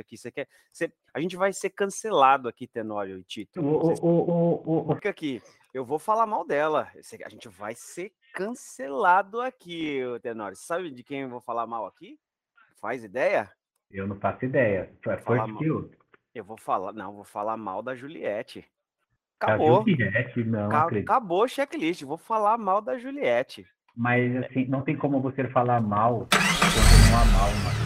aqui. Você quer. Você, a gente vai ser cancelado aqui, Tenório e Tito. O, o, o, Fica aqui. Eu vou falar mal dela. A gente vai ser cancelado aqui, Tenório. Sabe de quem eu vou falar mal aqui? Faz ideia? Eu não faço ideia. Foi eu, eu vou falar, não, vou falar mal da Juliette. Acabou. Juliette, não. Acabou o checklist. Vou falar mal da Juliette. Mas assim, não tem como você falar mal quando não amar uma pessoa.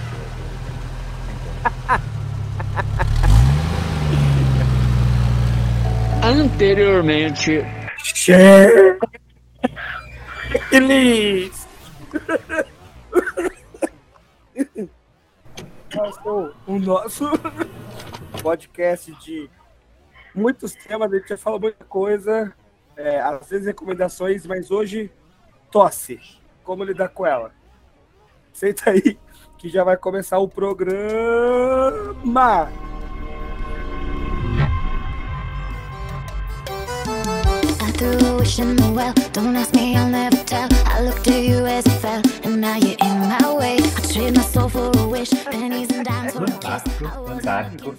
Anteriormente. Checklist! o nosso podcast de muitos temas, a gente já fala muita coisa, é, às vezes recomendações, mas hoje tosse. Como lidar com ela? Senta aí que já vai começar o programa. Threw a wish in the well. Don't ask me, I'll never tell. I looked at you as fell, and now you're in my way. I trade my soul for a wish, pennies and dimes for a kiss. Fantástico.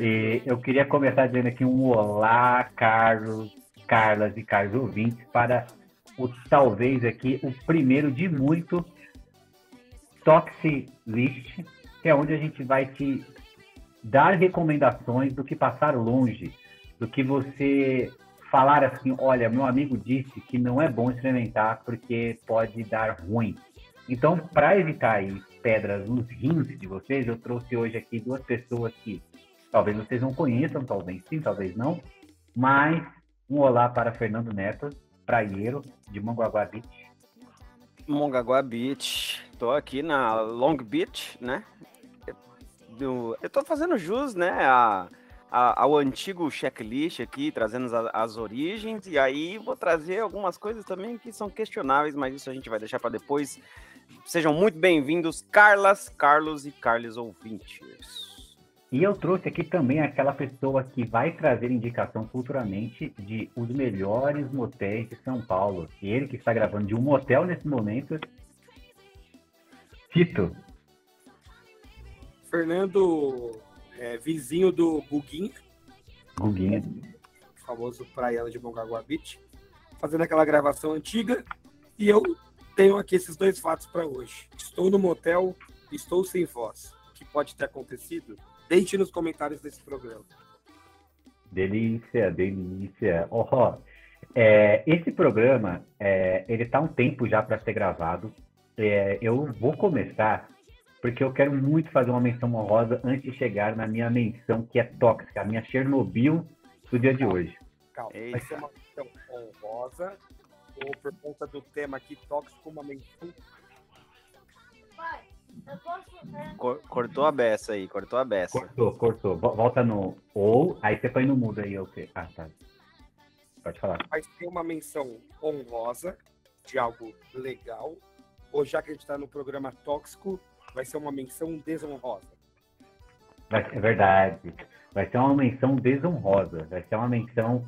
E eu queria começar dizendo aqui um olá, Carlos, Carlas e Carlos ouvintes, para o talvez aqui o primeiro de muito Toxic List, que é onde a gente vai te dar recomendações do que passar longe, do que você falar assim, olha, meu amigo disse que não é bom experimentar porque pode dar ruim. Então, para evitar pedras nos rins de vocês, eu trouxe hoje aqui duas pessoas que talvez vocês não conheçam, talvez sim, talvez não, mas um olá para Fernando Neto, praieiro de Mongaguá Beach. Mongaguá Beach, tô aqui na Long Beach, né? Eu, tô fazendo jus, né, a ao antigo checklist aqui, trazendo as, as, origens, e aí vou trazer algumas coisas também que são questionáveis, mas isso a gente vai deixar para depois. Sejam muito bem-vindos, Carlas, Carlos e Carlos ouvintes. E eu trouxe aqui também aquela pessoa que vai trazer indicação futuramente de os melhores motéis de São Paulo. E ele que está gravando de um motel nesse momento. Tito. Fernando é, vizinho do Guguinha. Guguinha. Famoso praia de Mongaguá Beach. Fazendo aquela gravação antiga. E eu tenho aqui esses dois fatos para hoje. Estou no motel, estou sem voz. O que pode ter acontecido? Deixe nos comentários desse programa. Delícia, delícia. Oh, é, esse programa, é, ele está um tempo já para ser gravado. É, eu vou começar porque eu quero muito fazer uma menção honrosa antes de chegar na minha menção que é tóxica, a minha Chernobyl do dia de hoje. Calma, vai ser uma menção honrosa ou por conta do tema aqui tóxico, uma menção. Pai, eu posso. Cortou a beça aí, cortou a beça. Cortou, cortou. Volta no ou, aí você põe no mudo aí, ok. Ah, tá. Pode falar. Vai ser uma menção honrosa de algo legal, ou já que a gente está no programa tóxico, vai ser uma menção desonrosa. Vai, é verdade. Vai ser uma menção desonrosa. Vai ser uma menção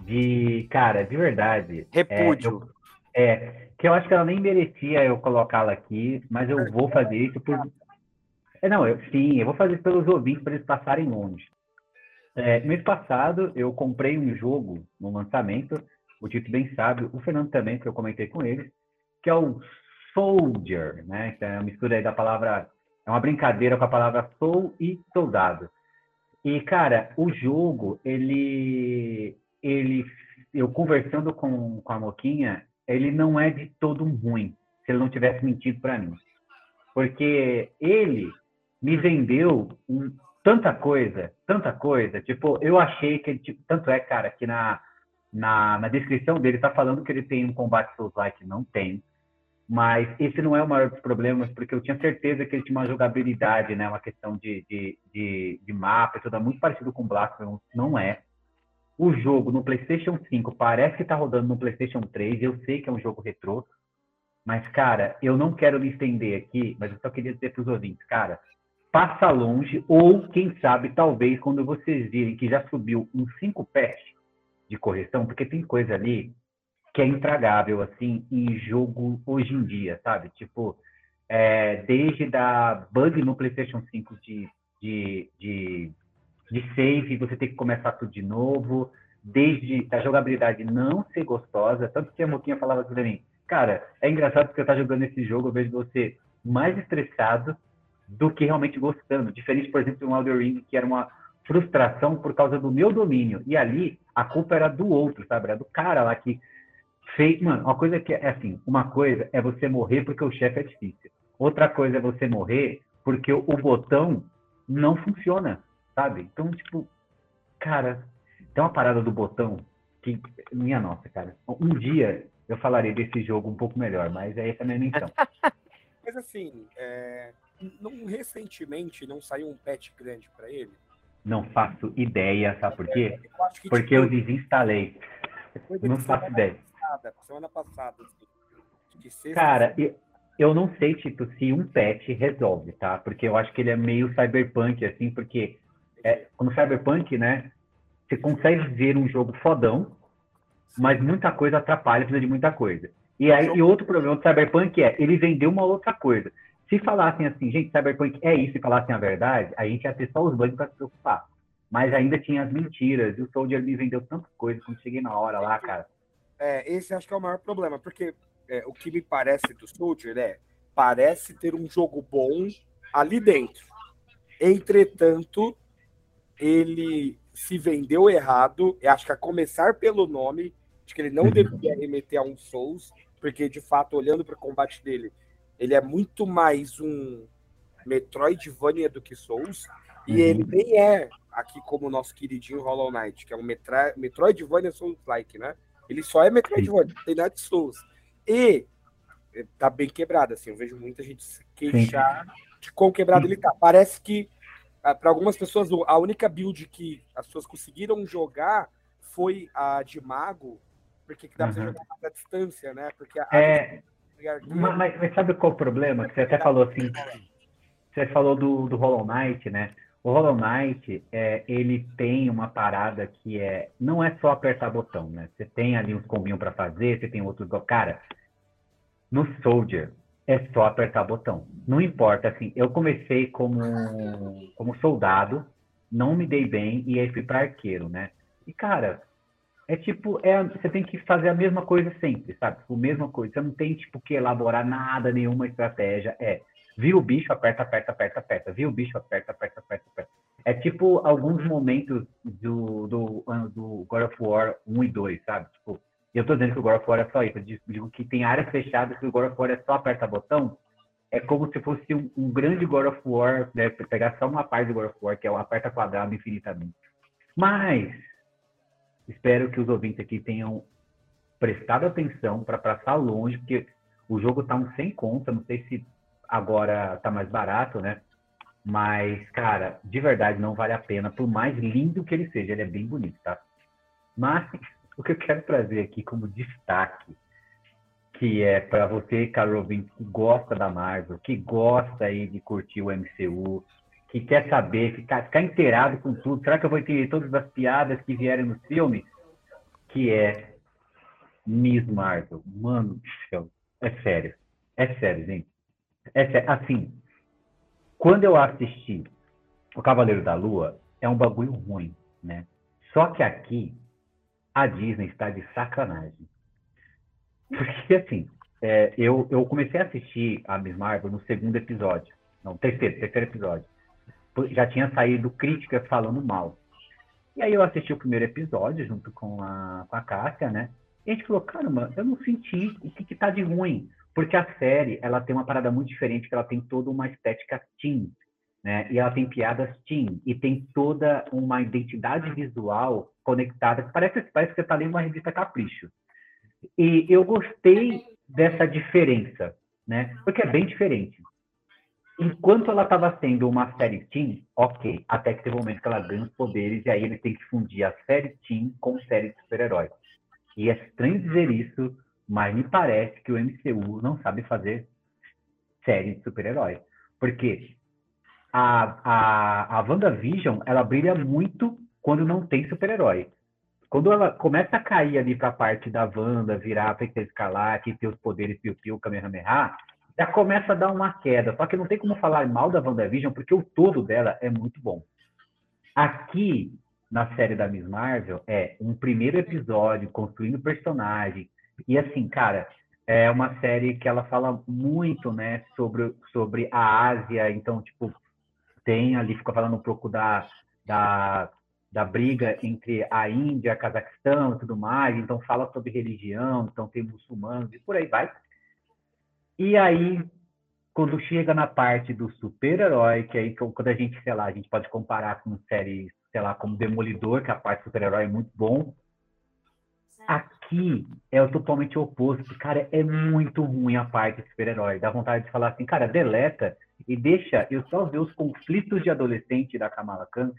de. Cara, de verdade. Repúdio. É, eu, é que eu acho que ela nem merecia eu colocá-la aqui, mas eu vou fazer isso por. É, não, eu, sim, eu vou fazer pelos ouvintes para eles passarem longe. É, mês passado, eu comprei um jogo no lançamento, o Tito bem sabe, o Fernando também, que eu comentei com eles, que é o soldier, né? Então, é uma mistura aí da palavra, é uma brincadeira com a palavra soul e soldado. E cara, o jogo, ele, ele, eu conversando com, com a Moquinha, ele não é de todo ruim, se ele não tivesse mentido para mim, porque ele me vendeu um, tanta coisa, tanta coisa, tipo, eu achei que ele, tipo, tanto é, cara, que na, na, na descrição dele tá falando que ele tem um combate Souls-like, não tem mas esse não é o maior dos problemas, porque eu tinha certeza que ele tinha uma jogabilidade, né, uma questão de, de, de, de mapa tudo, muito parecido com Blasphemous, não é. O jogo no PlayStation 5 parece que está rodando no PlayStation 3, eu sei que é um jogo retrô, mas, cara, eu não quero me estender aqui, mas eu só queria dizer para os ouvintes, cara, passa longe, ou quem sabe, talvez, quando vocês virem que já subiu um 5 patch de correção, porque tem coisa ali que é intragável, assim, em jogo hoje em dia, sabe? Tipo, é, desde da bug no PlayStation 5 de de, de, de save, você ter que começar tudo de novo, desde a jogabilidade não ser gostosa, tanto que a Moquinha falava assim pra mim, cara, é engraçado porque eu tá jogando esse jogo, eu vejo você mais estressado do que realmente gostando. Diferente, por exemplo, de um Elder Ring, que era uma frustração por causa do meu domínio. E ali, a culpa era do outro, sabe? Era do cara lá que fez. Mano, uma coisa que é assim: uma coisa é você morrer porque o chefe é difícil. Outra coisa é você morrer porque o botão não funciona, sabe? Então, tipo, cara, tem uma parada do botão que. Minha nossa, cara. Um dia eu falarei desse jogo um pouco melhor, mas é essa a minha menção. Mas assim, é, não, recentemente não saiu um patch grande para ele? Não faço ideia, sabe por quê? Eu Porque tipo, eu desinstalei. Não faço ideia. Passada, semana passada. Assim, Cara, eu, eu não sei, tipo, se um patch resolve, tá? Porque eu acho que ele é meio cyberpunk, assim, porque é, como cyberpunk, né? Você consegue ver um jogo fodão, mas muita coisa atrapalha, precisa de muita coisa. E aí, e outro problema do cyberpunk é, ele vendeu uma outra coisa. Se falassem assim, gente, Cyberpunk é isso e falassem a verdade, a gente ia ter só os bugs para se preocupar. Mas ainda tinha as mentiras. E o Soldier me vendeu tanta coisa quando cheguei na hora lá, cara. É, esse acho que é o maior problema, porque é, o que me parece do Soldier é parece ter um jogo bom ali dentro. Entretanto, ele se vendeu errado. Eu acho que a começar pelo nome, de que ele não uhum. deveria remeter a um Souls, porque de fato, olhando para o combate dele, ele é muito mais um Metroidvania do que Souls. E uhum. ele nem é aqui como o nosso queridinho Hollow Knight, que é um Metra Metroidvania Souls-like, né? Ele só é Metroidvania, não tem nada de Souls. E eh, tá bem quebrado, assim. Eu vejo muita gente se queixar de quão quebrado ele tá. Parece que, ah, para algumas pessoas, a única build que as pessoas conseguiram jogar foi a de Mago, porque dá uhum. pra jogar à distância, né? Porque a, é... Mas, mas, sabe qual é o problema? Que você até falou assim. Você falou do, do Hollow Knight, né? O Hollow Knight, é, ele tem uma parada que é. Não é só apertar botão, né? Você tem ali uns combinhos para fazer, você tem outros. Cara, no Soldier é só apertar botão. Não importa, assim. Eu comecei como, como soldado, não me dei bem e aí fui para arqueiro, né? E, cara, é tipo, é, você tem que fazer a mesma coisa sempre, sabe? Tipo, a mesma coisa. Você não tem, tipo, que elaborar nada, nenhuma estratégia. É, viu o bicho, aperta, aperta, aperta, aperta. Viu o bicho, aperta, aperta, aperta, aperta. É tipo alguns momentos do, do, do God of War 1 e 2, sabe? Tipo, eu tô dizendo que o God of War é só isso. Eu digo que tem áreas fechadas que o God of War é só aperta botão. É como se fosse um, um grande God of War, né? Pegar só uma parte do God of War, que é o aperta quadrado infinitamente. Mas Espero que os ouvintes aqui tenham prestado atenção para passar longe, porque o jogo está um sem conta. Não sei se agora está mais barato, né? Mas, cara, de verdade não vale a pena, por mais lindo que ele seja. Ele é bem bonito, tá? Mas o que eu quero trazer aqui como destaque, que é para você, Carol ouvinte, que gosta da Marvel, que gosta aí de curtir o MCU, que quer saber, ficar, ficar inteirado com tudo. Será que eu vou entender todas as piadas que vieram no filme? Que é Miss Marvel. Mano do céu. É sério. É sério, gente. É sério. Assim, quando eu assisti O Cavaleiro da Lua, é um bagulho ruim, né? Só que aqui, a Disney está de sacanagem. Porque, assim, é, eu, eu comecei a assistir a Miss Marvel no segundo episódio. Não, terceiro, terceiro episódio já tinha saído críticas falando mal. E aí eu assisti o primeiro episódio junto com a, com a Cássia, né? E a gente falou, caramba, eu não senti o que, que tá de ruim. Porque a série, ela tem uma parada muito diferente, que ela tem toda uma estética teen, né? E ela tem piadas teen, e tem toda uma identidade visual conectada, que parece, parece que você tá lendo uma revista Capricho. E eu gostei dessa diferença, né? Porque é bem diferente enquanto ela estava sendo uma série teen, ok, até que teve um momento que ela ganha os poderes e aí ele tem que fundir a série teen com série de super-heróis. E é estranho dizer isso, mas me parece que o MCU não sabe fazer série de super-herói. Porque a, a, a WandaVision, ela brilha muito quando não tem super-herói. Quando ela começa a cair ali para a parte da Wanda, virar a Feiticeira que tem os poderes Piu Piu, Kamehameha, já começa a dar uma queda. Só que não tem como falar mal da WandaVision, porque o todo dela é muito bom. Aqui, na série da Miss Marvel, é um primeiro episódio construindo personagem. E assim, cara, é uma série que ela fala muito, né, sobre, sobre a Ásia. Então, tipo, tem ali, fica falando um pouco da, da, da briga entre a Índia, Cazaquistão e tudo mais. Então, fala sobre religião, então tem muçulmanos e por aí vai. E aí, quando chega na parte do super-herói, que aí quando a gente, sei lá, a gente pode comparar com séries, sei lá, como Demolidor, que a parte do super-herói é muito bom. Aqui é o totalmente oposto. Cara, é muito ruim a parte do super-herói. Dá vontade de falar assim, cara, deleta e deixa eu só ver os conflitos de adolescente da Kamala Khan,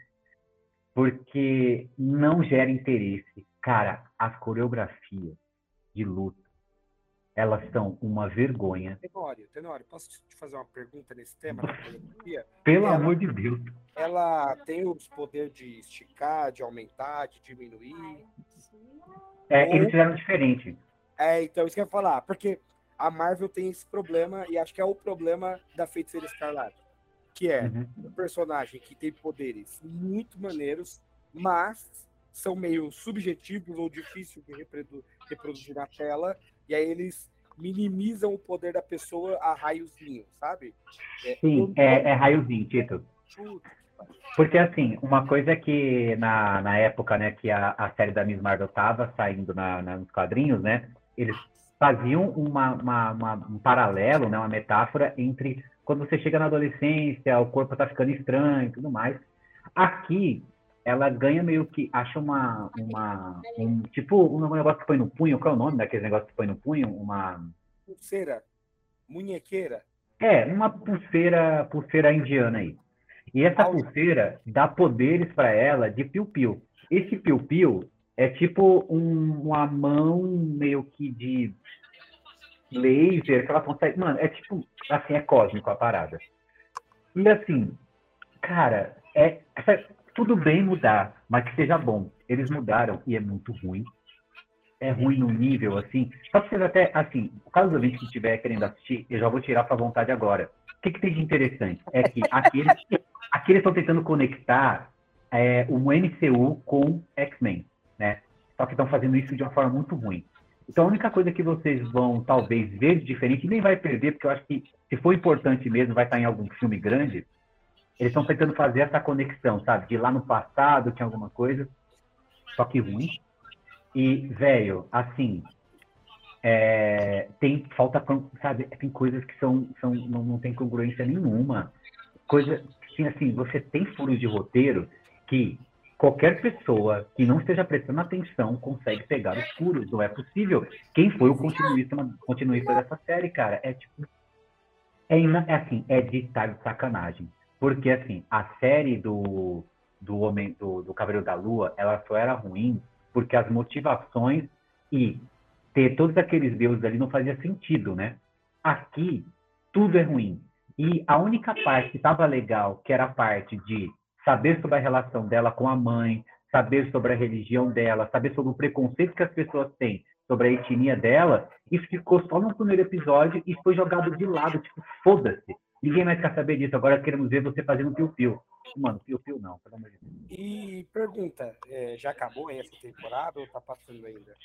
porque não gera interesse. Cara, as coreografias de luta elas são uma vergonha. Tenório, Tenório, posso te fazer uma pergunta nesse tema? Pelo ela, amor de Deus. Ela tem os poderes de esticar, de aumentar, de diminuir? É, Ou... eles fizeram diferente. É, então, isso que eu ia falar, porque a Marvel tem esse problema, e acho que é o problema da Feiticeira Escarlate, que é uhum. um personagem que tem poderes muito maneiros, mas são meio subjetivos ou difíceis de reproduzir na tela, e aí eles minimizam o poder da pessoa a raiozinho, sabe? É, Sim, é, é raiozinho, Tito. Porque, assim, uma coisa que na, na época né, que a, a série da Miss Marvel estava saindo na, na, nos quadrinhos, né, eles faziam uma, uma, uma, um paralelo, né, uma metáfora entre quando você chega na adolescência, o corpo está ficando estranho e tudo mais. Aqui, ela ganha meio que, acha uma, uma um, tipo um negócio que põe no punho, qual é o nome daquele negócio que põe no punho? Uma... Pulseira, munhequeira. É, uma pulseira, pulseira indiana aí. E essa pulseira dá poderes para ela de piu-piu. Esse piu-piu é tipo um, uma mão meio que de laser que ela consegue. Mano, é tipo, assim, é cósmico a parada. E assim, cara, é, tudo bem mudar, mas que seja bom. Eles mudaram e é muito ruim. É ruim no nível, assim. Só que vocês até, assim, o caso do ouvinte que estiver querendo assistir, eu já vou tirar para vontade agora. O que, que tem de interessante? É que aqui eles, aqui eles estão tentando conectar é, o MCU com X-Men, né? Só que estão fazendo isso de uma forma muito ruim. Então, a única coisa que vocês vão, talvez, ver de diferente, nem vai perder, porque eu acho que, se for importante mesmo, vai estar em algum filme grande, eles estão tentando fazer essa conexão, sabe? De lá no passado tinha alguma coisa, só que ruim. E, velho, assim, é, tem falta, sabe? Tem coisas que são, são não, não tem congruência nenhuma. Coisa assim, você tem furos de roteiro que qualquer pessoa que não esteja prestando atenção consegue pegar os furos. Não é possível. Quem foi o continuista, continuista dessa série, cara? É tipo. É, é assim, é de estar de sacanagem. Porque, assim, a série do, do Homem do, do Cavaleiro da Lua, ela só era ruim porque as motivações e ter todos aqueles deuses ali não fazia sentido, né? Aqui, tudo é ruim. E a única parte que estava legal, que era a parte de saber sobre a relação dela com a mãe, saber sobre a religião dela, saber sobre o preconceito que as pessoas têm sobre a etnia dela, isso ficou só no primeiro episódio e foi jogado de lado, tipo, foda-se. Ninguém mais quer saber disso. Agora queremos ver você fazendo piu-piu. Mano, piu-piu não, pelo amor de Deus. E pergunta, é, já acabou essa temporada ou tá passando ainda?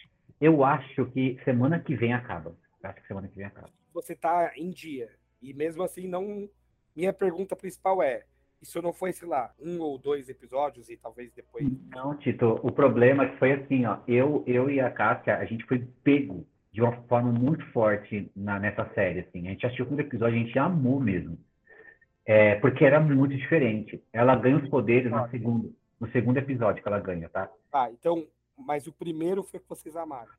Eu acho que semana que vem acaba. Eu acho que semana que vem acaba. Você tá em dia. E mesmo assim, não. Minha pergunta principal é: isso não foi, sei lá, um ou dois episódios e talvez depois. Não, Tito, o problema é que foi assim, ó. Eu, eu e a Cássia, a gente foi pego de uma forma muito forte na, nessa série, assim. A gente assistiu o primeiro episódio, a gente amou mesmo. É, porque era muito diferente. Ela ganha os poderes no segundo, no segundo episódio que ela ganha, tá? Ah, então, mas o primeiro foi que vocês amaram.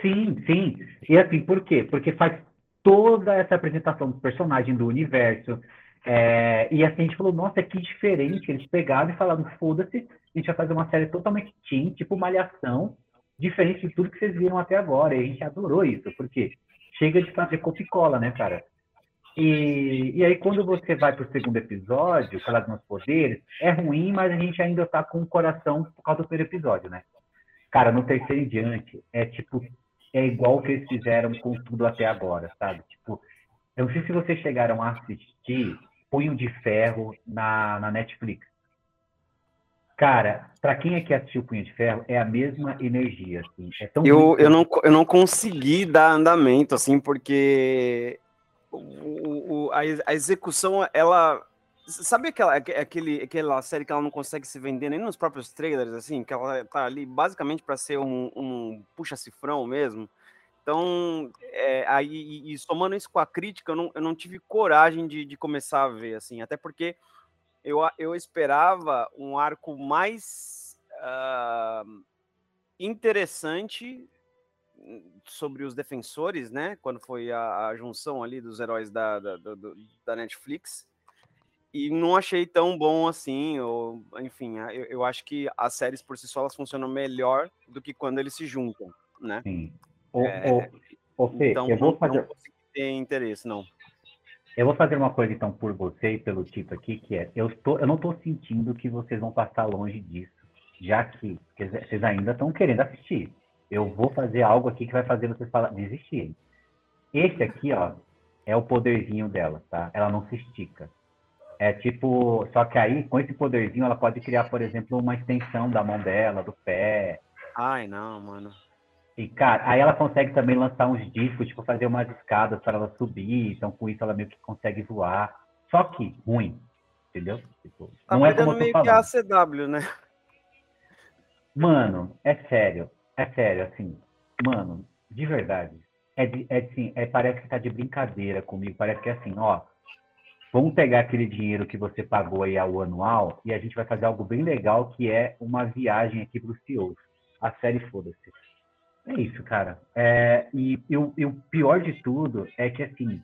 Sim, sim. E assim, por quê? Porque faz toda essa apresentação do personagem, do universo. É, e assim, a gente falou, nossa, que diferente. Eles pegaram e falaram, foda-se, a gente vai fazer uma série totalmente teen, tipo Malhação, diferente de tudo que vocês viram até agora. E a gente adorou isso, porque chega de fazer copicola, né, cara? E, e aí, quando você vai para o segundo episódio, falar dos meus poderes, é ruim, mas a gente ainda tá com o coração por causa do primeiro episódio, né? Cara, no terceiro em diante, é tipo, é igual que eles fizeram com tudo até agora, sabe? Tipo, Eu não sei se vocês chegaram a assistir Punho de Ferro na, na Netflix. Cara, para quem é que assistiu Punho de Ferro, é a mesma energia, assim. É tão eu, eu, não, eu não consegui dar andamento, assim, porque o, o, a, a execução, ela... Sabe aquela, aquele, aquela série que ela não consegue se vender nem nos próprios trailers, assim? Que ela tá ali basicamente para ser um, um puxa-cifrão mesmo? Então, é, aí, e, somando isso com a crítica, eu não, eu não tive coragem de, de começar a ver, assim, até porque eu, eu esperava um arco mais uh, interessante sobre os defensores, né? Quando foi a, a junção ali dos heróis da, da, da, da, Netflix. E não achei tão bom assim, ou, enfim, eu, eu acho que as séries por si só elas funcionam melhor do que quando eles se juntam, né? Sim. Ô, é, ô, Fê, então, eu vou fazer. Não ter interesse, não. Eu vou fazer uma coisa então por você e pelo Tito aqui, que é, eu, tô, eu não estou sentindo que vocês vão passar longe disso, já que vocês ainda estão querendo assistir. Eu vou fazer algo aqui que vai fazer vocês falar, desistirem. Esse aqui, ó, é o poderzinho dela, tá? Ela não se estica. É tipo, só que aí, com esse poderzinho, ela pode criar, por exemplo, uma extensão da mão dela, do pé. Ai, não, mano. E, cara, aí ela consegue também lançar uns discos, tipo, fazer umas escadas para ela subir. Então, com isso, ela meio que consegue voar. Só que ruim, entendeu? Tipo, tá não é como meio que ACW, né? Mano, é sério. É sério, assim. Mano, de verdade. É, de, é assim, é, parece que tá de brincadeira comigo. Parece que é assim, ó. Vamos pegar aquele dinheiro que você pagou aí ao anual e a gente vai fazer algo bem legal, que é uma viagem aqui para os CEOs. A série foda-se é isso, cara. É, e, e, o, e, o, pior de tudo é que, assim,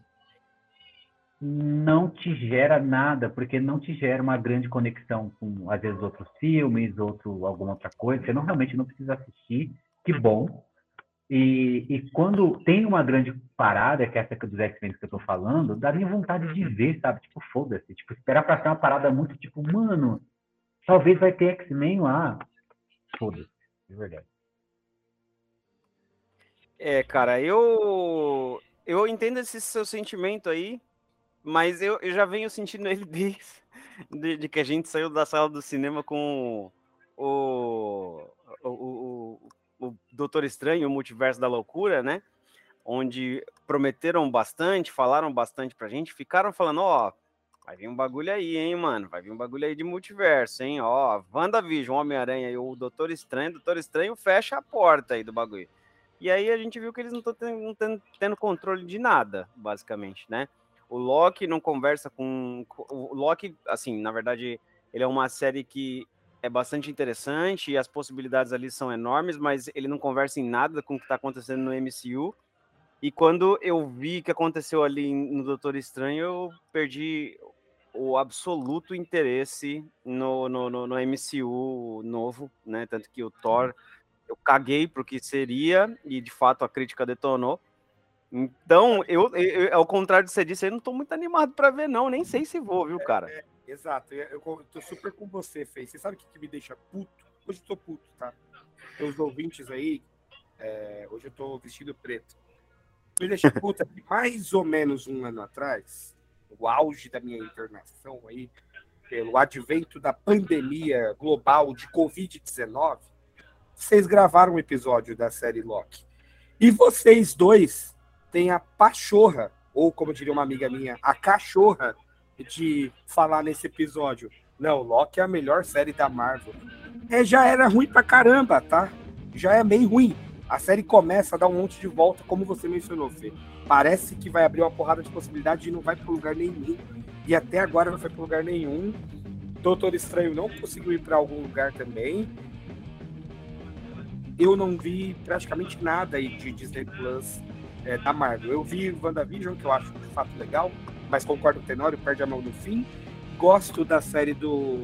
não te gera nada, porque não te gera uma grande conexão com, às vezes, outros filmes, outro, alguma outra coisa. Você não realmente não precisa assistir. Que bom. E, e quando tem uma grande parada, que é essa dos X-Men que eu tô falando, dá minha vontade de ver, sabe? Tipo, foda-se. Tipo, esperar pra ser uma parada muito, tipo, mano, talvez vai ter X-Men lá. Foda-se, de verdade. É, cara, eu eu entendo esse seu sentimento aí, mas eu, eu já venho sentindo ele desde de, de que a gente saiu da sala do cinema com o, o, o, o Doutor Estranho, o Multiverso da Loucura, né? Onde prometeram bastante, falaram bastante pra gente, ficaram falando, ó, vai vir um bagulho aí, hein, mano, vai vir um bagulho aí de multiverso, hein, ó, WandaVision, Homem-Aranha e o Doutor Estranho, Doutor Estranho fecha a porta aí do bagulho. E aí a gente viu que eles não estão tendo, tendo, tendo, controle de nada, basicamente, né? O Loki não conversa com. O Loki, assim, na verdade, ele é uma série que é bastante interessante e as possibilidades ali são enormes, mas ele não conversa em nada com o que está acontecendo no MCU. E quando eu vi o que aconteceu ali no Doutor Estranho, eu perdi o absoluto interesse no, no, no, no MCU novo, né? Tanto que o Thor eu caguei pro que seria e de fato a crítica detonou. Então, eu, eu ao contrário de você disse, eu não tô muito animado para ver, não. Nem sei se vou, viu, cara? Exato, eu, eu tô super com você, Fê. Você sabe o que, que, me deixa puto? Hoje eu tô puto, tá? Os ouvintes aí, é, hoje eu tô vestido preto. Me deixa puto é mais ou menos um ano atrás, o auge da minha internação aí, pelo advento da pandemia global de Covid-19, vocês gravaram um episódio da série Loki. E vocês dois têm a pachorra, ou como diria uma amiga minha, a cachorra de falar nesse episódio. Não, Loki é a melhor série da Marvel. É, já era ruim pra caramba, tá? Já é meio ruim. A série começa a dar um monte de volta, como você mencionou, Fê. Parece que vai abrir uma porrada de possibilidade e não vai para lugar nenhum. E até agora não foi para lugar nenhum. Doutor Estranho não conseguiu ir para algum lugar também eu não vi praticamente nada aí de Disney Plus é, da Marvel. Eu vi WandaVision, que eu acho de fato legal, mas concordo com o Tenório, perde a mão no fim. Gosto da série do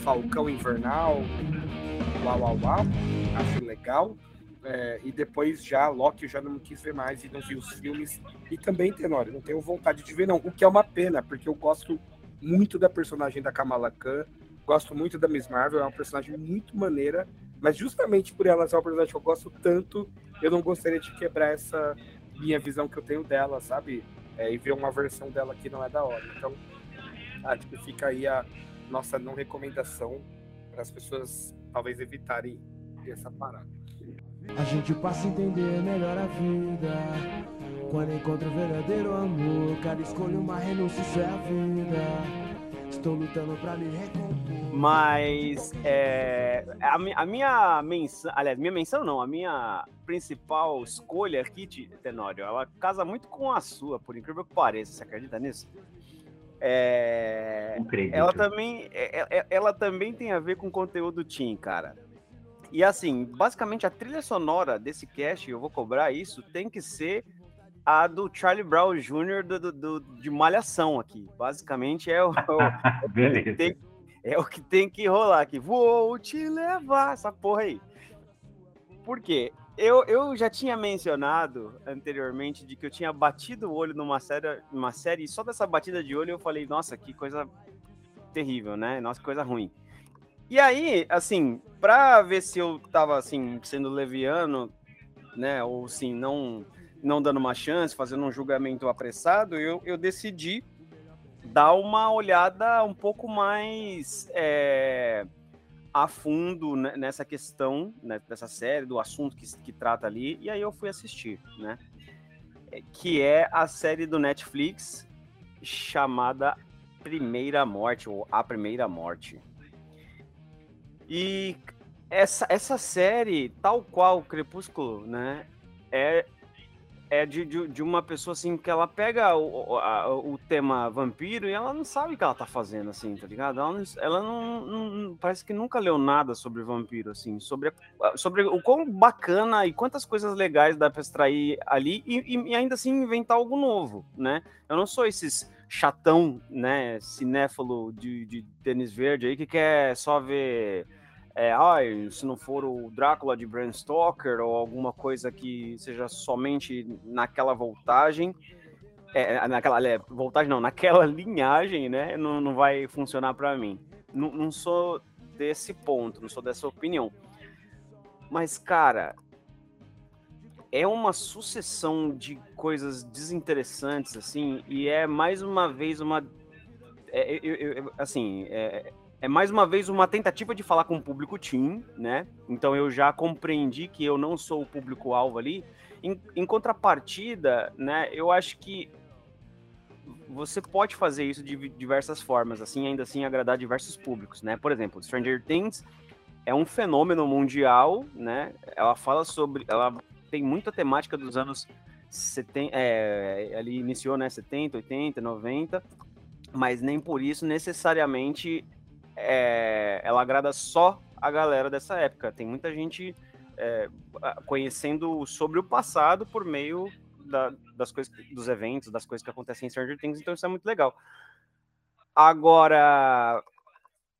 Falcão Invernal, uau, uau, uau, acho legal. É, e depois já Loki eu já não quis ver mais e não vi os filmes. E também, Tenório, não tenho vontade de ver, não. O que é uma pena, porque eu gosto muito da personagem da Kamala Khan, gosto muito da Miss Marvel, é uma personagem muito maneira mas justamente por ela ser uma personagem que eu gosto tanto, eu não gostaria de quebrar essa minha visão que eu tenho dela, sabe? É, e ver uma versão dela que não é da hora. Então, acho que fica aí a nossa não recomendação para as pessoas talvez evitarem essa parada. A gente passa a entender melhor a vida. Quando encontra o verdadeiro amor, cada escolha uma renúncia, isso é a vida. Estou lutando para me recompor. Mas é, a, a, minha menção, aliás, minha menção não, a minha principal escolha aqui, Tenório, ela casa muito com a sua, por incrível que pareça. Você acredita nisso? É, ela também, é, é, ela também tem a ver com conteúdo Team, cara. E assim, basicamente a trilha sonora desse cast, eu vou cobrar isso, tem que ser a do Charlie Brown Jr. Do, do, do de Malhação aqui. Basicamente é o, é o, Beleza. Tem, é o que tem que rolar aqui. Vou te levar, essa porra aí. Por quê? Eu, eu já tinha mencionado anteriormente de que eu tinha batido o olho numa série, numa série e só dessa batida de olho eu falei, nossa, que coisa terrível, né? Nossa, que coisa ruim. E aí, assim, pra ver se eu tava, assim, sendo leviano, né, ou assim, não, não dando uma chance, fazendo um julgamento apressado, eu, eu decidi dar uma olhada um pouco mais é, a fundo nessa questão, né, série, do assunto que, que trata ali, e aí eu fui assistir, né, que é a série do Netflix chamada Primeira Morte, ou A Primeira Morte. E essa, essa série, tal qual o Crepúsculo, né? É, é de, de, de, uma pessoa assim que ela pega o, a, o tema vampiro e ela não sabe o que ela tá fazendo, assim, tá ligado? Ela, não, ela não, não, parece que nunca leu nada sobre vampiro, assim, sobre, sobre o quão bacana e quantas coisas legais dá pra extrair ali e, e, ainda assim inventar algo novo, né? Eu não sou esses chatão, né, cinéfalo de, de tênis verde aí que quer só ver é, se não for o Drácula de Bram Stoker ou alguma coisa que seja somente naquela voltagem, é, naquela é, voltagem não, naquela linhagem, né, não, não vai funcionar para mim. Não, não sou desse ponto, não sou dessa opinião. Mas, cara, é uma sucessão de coisas desinteressantes, assim, e é mais uma vez uma. É, eu, eu, assim, é, é mais uma vez uma tentativa de falar com o público teen, né? Então eu já compreendi que eu não sou o público-alvo ali. Em, em, contrapartida, né, eu acho que você pode fazer isso de diversas formas, assim, ainda assim agradar diversos públicos, né? Por exemplo, Stranger Things é um fenômeno mundial, né? Ela fala sobre, ela tem muita temática dos anos 70, é, ali iniciou, né, 70, 80, 90, mas nem por isso necessariamente é, ela agrada só a galera dessa época. Tem muita gente é, conhecendo sobre o passado por meio da, das coisas, dos eventos, das coisas que acontecem em Stranger Things, então isso é muito legal. Agora,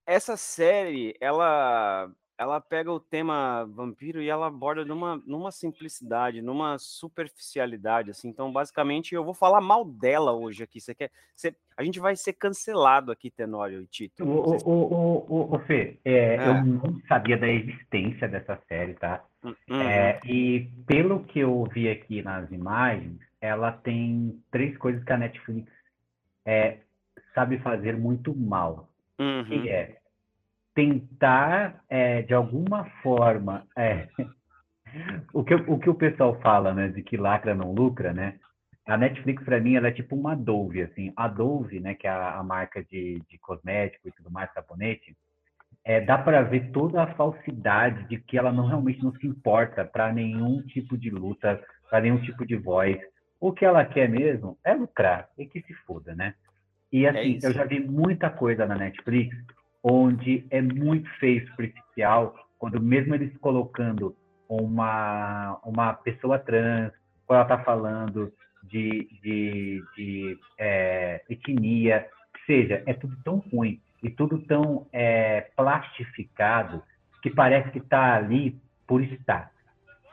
essa série, ela ela pega o tema vampiro e ela aborda numa, numa simplicidade, numa superficialidade, assim. Então, basicamente, eu vou falar mal dela hoje aqui. Você quer? Você, a gente vai ser cancelado aqui, Tenório e Tito. O, o, o, o, o Fê, é, é. eu não sabia da existência dessa série, tá? Hum, uhum. É, e pelo que eu vi aqui nas imagens, ela tem três coisas que a Netflix é, sabe fazer muito mal. Uhum. Que é tentar, é, de alguma forma, é, o, que, o que o pessoal fala, né, de que lacra não lucra, né? A Netflix, para mim, ela é tipo uma Dove, assim. A Dove, né, que é a, a marca de, de cosmético e tudo mais, sabonete, é, dá para ver toda a falsidade de que ela não realmente não se importa para nenhum tipo de luta, para nenhum tipo de voz. O que ela quer mesmo é lucrar, e que se foda, né? E é assim, é eu já vi muita coisa na Netflix onde é muito feio superficial, quando mesmo eles colocando uma, uma pessoa trans, quando ela está falando de, de, de é, etnia, seja, é tudo tão ruim e tudo tão é, plastificado que parece que está ali por estar.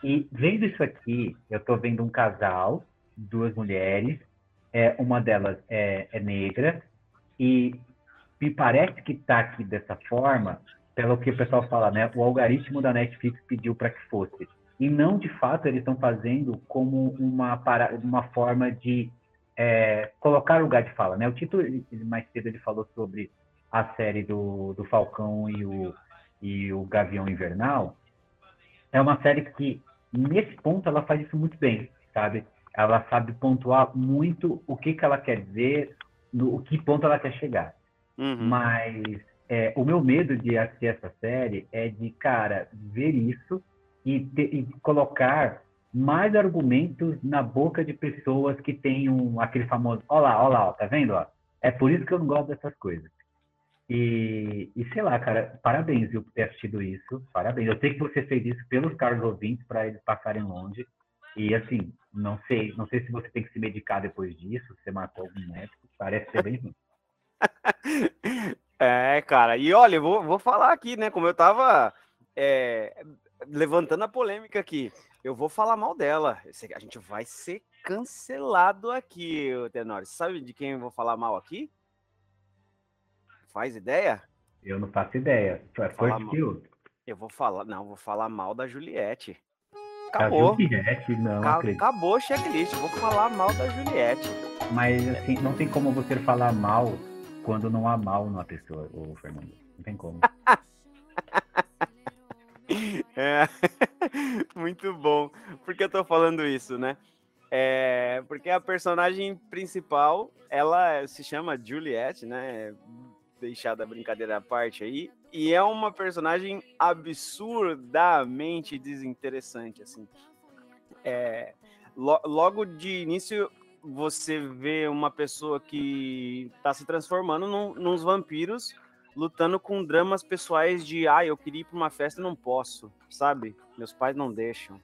E vendo isso aqui, eu estou vendo um casal, duas mulheres, é, uma delas é, é negra, e me parece que está aqui dessa forma, pelo que o pessoal fala, né? O algoritmo da Netflix pediu para que fosse. E não, de fato, eles estão fazendo como uma, para, uma forma de é, colocar lugar de fala, né? O título mais cedo ele falou sobre a série do, do Falcão e o, e o Gavião Invernal. É uma série que, nesse ponto, ela faz isso muito bem, sabe? Ela sabe pontuar muito o que, que ela quer dizer, no o que ponto ela quer chegar. Uhum. Mas é, o meu medo de assistir essa série é de, cara, ver isso e, e colocar mais argumentos na boca de pessoas que têm um, aquele famoso, ó lá, ó lá, ó, tá vendo? Ó? É por isso que eu não gosto dessas coisas. E, e sei lá, cara, parabéns viu, por ter assistido isso, parabéns. Eu sei que você fez isso pelos caros ouvintes para eles passarem longe. E assim, não sei, não sei se você tem que se medicar depois disso, se você matou algum médico, parece ser bem ruim. É, cara, e olha, eu vou, vou falar aqui, né? Como eu tava é, levantando a polêmica aqui, eu vou falar mal dela. A gente vai ser cancelado aqui, Tenório. Sabe de quem eu vou falar mal aqui? Faz ideia? Eu não faço ideia. É forte que eu. Vou falar, não, vou falar mal da Juliette. Acabou. Juliette, não. acabou o checklist. Vou falar mal da Juliette. Mas assim, não tem como você falar mal quando não há mal numa pessoa, o Fernando. Não tem como. é, muito bom. Por que eu tô falando isso, né? É, porque a personagem principal, ela se chama Juliette, né? Deixada a brincadeira à parte aí. E é uma personagem absurdamente desinteressante, assim. É, lo, logo de início, você vê uma pessoa que está se transformando num, nos vampiros, lutando com dramas pessoais de ah, eu queria ir para uma festa e não posso, sabe? Meus pais não deixam.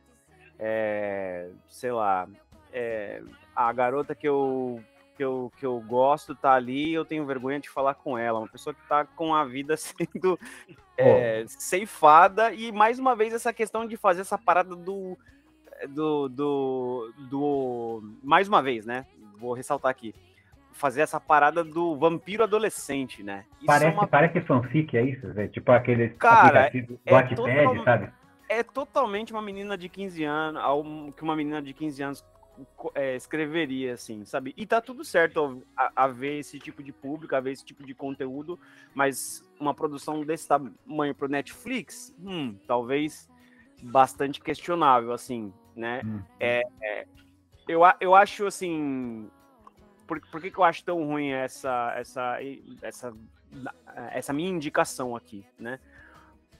É, sei lá, é, a garota que eu, que, eu, que eu gosto tá ali eu tenho vergonha de falar com ela. Uma pessoa que tá com a vida sendo é, ceifada e mais uma vez essa questão de fazer essa parada do do, do, do. Mais uma vez, né? Vou ressaltar aqui. Fazer essa parada do vampiro adolescente, né? Isso parece, é uma... parece fanfic, é isso? Véio? Tipo aquele Cara, é, total... sabe? É totalmente uma menina de 15 anos, que uma menina de 15 anos é, escreveria, assim, sabe? E tá tudo certo a, a, ver esse tipo de público, a ver esse tipo de conteúdo, mas uma produção desse tamanho pro Netflix, hum, talvez bastante questionável, assim né? Hum. É, é, eu, eu acho assim. Por, por que, que eu acho tão ruim essa, essa, essa, essa minha indicação aqui, né?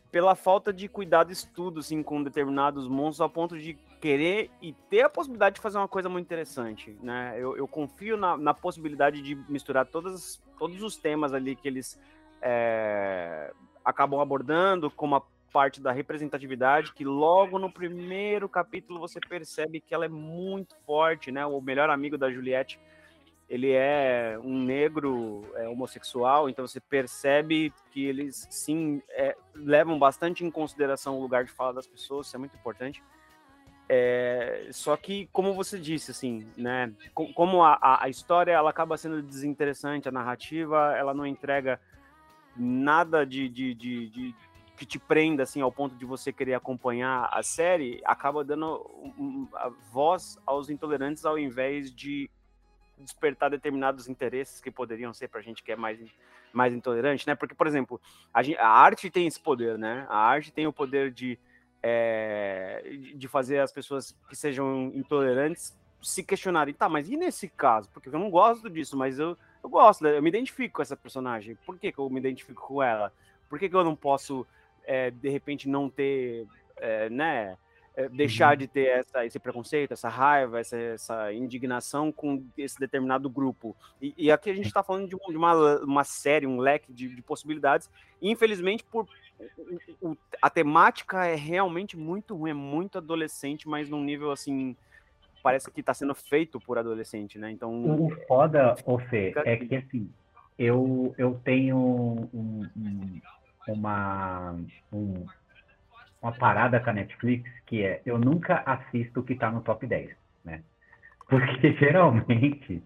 Pela falta de cuidado e estudo assim, com determinados monstros, ao ponto de querer e ter a possibilidade de fazer uma coisa muito interessante, né? Eu, eu confio na, na possibilidade de misturar todas, todos os temas ali que eles é, acabam abordando, como a parte da representatividade, que logo no primeiro capítulo você percebe que ela é muito forte, né? O melhor amigo da Juliette, ele é um negro é, homossexual, então você percebe que eles sim é, levam bastante em consideração o lugar de fala das pessoas, isso é muito importante. É, só que, como você disse, assim, né? Como a, a história ela acaba sendo desinteressante, a narrativa ela não entrega nada de, de, de, de que te prenda assim ao ponto de você querer acompanhar a série, acaba dando voz aos intolerantes ao invés de despertar determinados interesses que poderiam ser para gente que é mais mais intolerante, né? Porque, por exemplo, a, gente, a, arte tem esse poder, né? A arte tem o poder de é, de fazer as pessoas que sejam intolerantes se questionarem, tá, mas e nesse caso? Porque eu não gosto disso, mas eu, eu gosto, eu me identifico com essa personagem. Por que, que eu me identifico com ela? Por que, que eu não posso é, de repente não ter, é, né, é, deixar uhum. de ter essa, esse preconceito, essa raiva, essa, essa, indignação com esse determinado grupo. E, e aqui a gente está falando de, de, uma, uma série, um leque de, de possibilidades. E, infelizmente, por o, a temática é realmente muito ruim, é muito adolescente, mas num nível assim parece que está sendo feito por adolescente, né? Então o foda, o Fê, é que assim eu eu tenho um, um uma, um, uma parada com a Netflix que é eu nunca assisto o que está no top 10, né? Porque geralmente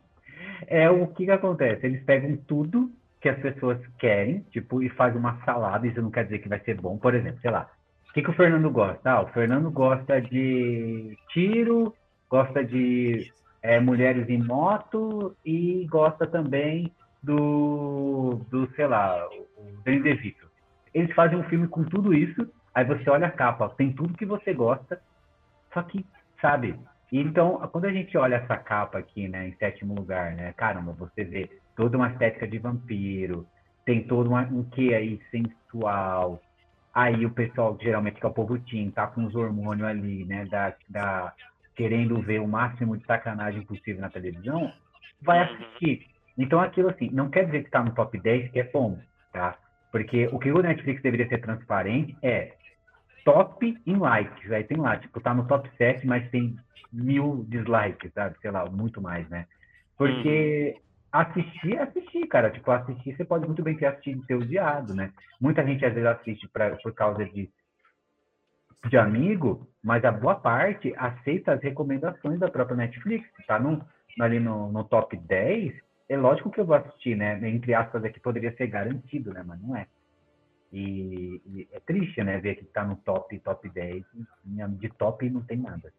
é o que, que acontece. Eles pegam tudo que as pessoas querem, tipo, e fazem uma salada, isso não quer dizer que vai ser bom. Por exemplo, sei lá, o que, que o Fernando gosta? Ah, o Fernando gosta de tiro, gosta de é, Mulheres em Moto e gosta também do, do sei lá, o Danny DeVito. Eles fazem um filme com tudo isso, aí você olha a capa, tem tudo que você gosta, só que, sabe? Então, quando a gente olha essa capa aqui, né, em sétimo lugar, né, caramba, você vê toda uma estética de vampiro, tem todo uma, um quê aí sensual, aí o pessoal, geralmente que é o povo teen, tá com os hormônios ali, né, da, da, querendo ver o máximo de sacanagem possível na televisão, vai Uhum. assistir. Então, aquilo assim, não quer dizer que está no top 10 que é bom, tá? Porque o que o Netflix deveria ser transparente é top em likes. Aí tem lá, tipo, tá no top 7, mas tem mil dislikes, sabe? Sei lá, muito mais, né? Porque assistir é assistir, cara. Tipo, assistir você pode muito bem ter assistido ser odiado, né? Muita gente às vezes assiste pra, por causa de, de amigo, mas a boa parte aceita as recomendações da própria Netflix. Tá no, ali no, no top 10, é lógico que eu vou assistir, né? Entre aspas, aqui poderia ser garantido, né? Mas não é. E, e é triste, né? Ver que tá no top, top 10. e De top não tem nada.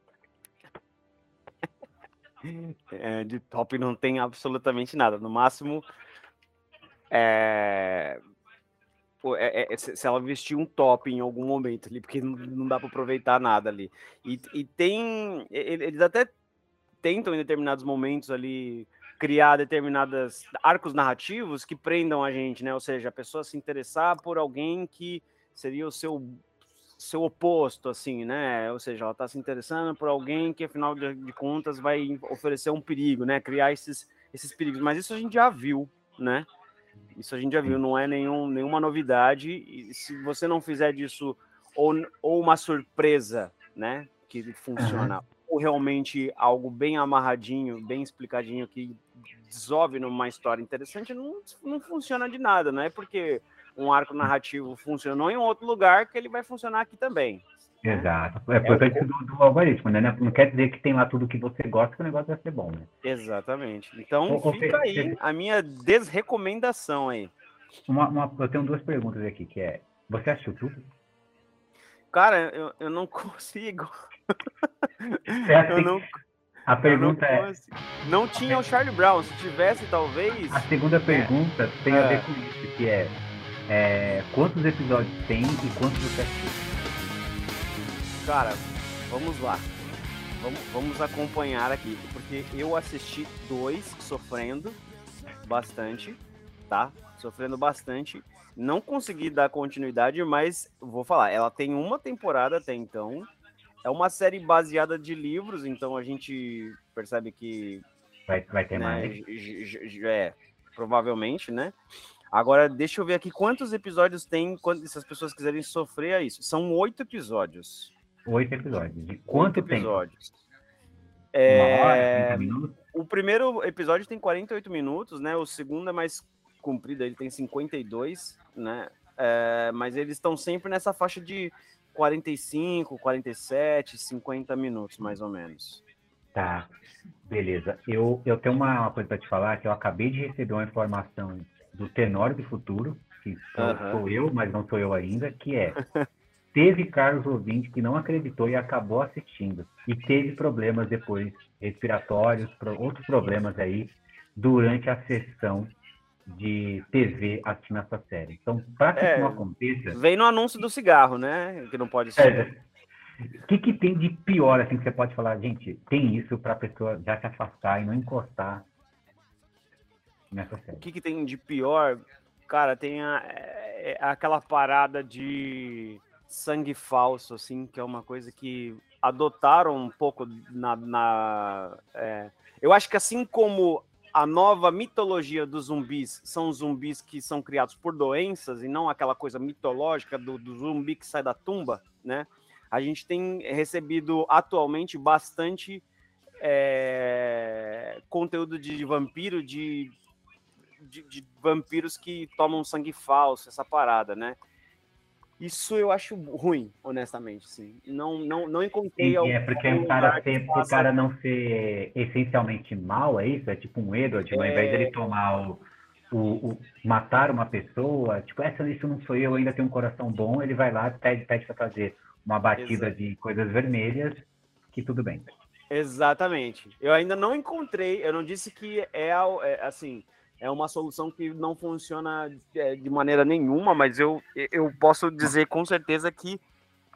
É, de top não tem absolutamente nada. No máximo, é, pô, é- é- se se ela vestir um top em algum momento ali, porque não, não dá para aproveitar nada ali. E, e tem. Eles até tentam, em determinados momentos ali, criar determinados arcos narrativos que prendam a gente, né? Ou seja, a pessoa se interessar por alguém que seria o seu seu oposto, assim, né? Ou seja, ela está se interessando por alguém que, afinal de, de contas, vai oferecer um perigo, né? Criar esses, esses perigos. Mas isso a gente já viu, né? Isso a gente já viu, não é nenhum, nenhuma novidade. E se você não fizer disso ou, ou uma surpresa, né? Que funciona, ou realmente algo bem amarradinho, bem explicadinho, que dissolve numa história interessante, não, não funciona de nada, não é porque um arco narrativo funcionou em um outro lugar que ele vai funcionar aqui também. Exato. É por causa do, do algoritmo, né? Não quer dizer que tem lá tudo que você gosta que o negócio vai ser bom, né? Exatamente. Então ô, fica aí Fê. a minha desrecomendação aí. Uma, uma- eu tenho duas perguntas aqui, que é, você assistiu tudo? Cara, eu, eu não consigo. É assim, Eu não, a eu não pergunta é, consigo. Não tinha o Charlie Brown. Se tivesse, talvez. a segunda pergunta tem a É. ver com isso, que é, é, quantos episódios tem e quantos você assistiu? Cara, vamos lá. Vamos, vamos acompanhar aqui, porque eu assisti dois sofrendo bastante, tá? Sofrendo bastante. Não consegui dar continuidade, mas vou falar, ela tem uma temporada até então. É uma série baseada de livros, então a gente percebe que Vai, vai ter né, mais? é, provavelmente, né? Agora, deixa eu ver aqui quantos episódios tem, quando, se as pessoas quiserem sofrer a isso. São oito episódios. Oito episódios. De quanto Oito episódios. Hora, É, 30 minutos? o primeiro episódio tem 48 minutos, né? O segundo é mais comprido, ele tem 52, né? É, mas eles estão sempre nessa faixa de 45, 47, 50 minutos, mais ou menos. Tá, beleza. Eu, eu tenho uma, uma coisa para te falar, que eu acabei de receber uma informação do Tenório do Futuro, que sou, sou eu, mas não sou eu ainda, que é, teve Carlos ouvinte que não acreditou e acabou assistindo. E teve problemas depois, respiratórios, outros problemas aí, durante a sessão de TV assistindo essa série. Então, para que É. isso não aconteça, Vem no anúncio do cigarro, né? Que não pode ser. É, o que, que tem de pior, assim, que você pode falar, gente, tem isso para a pessoa já se afastar e não encostar nessa O série. que, que tem de pior? Cara, tem a- é- é aquela parada de sangue falso, assim, que é uma coisa que adotaram um pouco na. na- é, eu acho que assim como a nova mitologia dos zumbis são zumbis que são criados por doenças e não aquela coisa mitológica do, do zumbi que sai da tumba, né? A gente tem recebido atualmente bastante é, conteúdo de vampiro, de de, de vampiros que tomam sangue falso, essa parada, né? Isso eu acho ruim, honestamente, sim. Não, não, não encontrei E é porque o cara, lugar que ser, o faça- cara não ser essencialmente mal, é isso? É tipo um Edward, ao invés É. dele tomar o, o, o- matar uma pessoa, tipo, essa isso não sou eu, ainda tenho um coração bom, ele vai lá, pede, pede pra fazer uma batida Exato. de coisas vermelhas, que tudo bem. Exatamente. Eu ainda não encontrei, eu não disse que é, é assim, é uma solução que não funciona é, de maneira nenhuma, mas eu, eu posso dizer com certeza que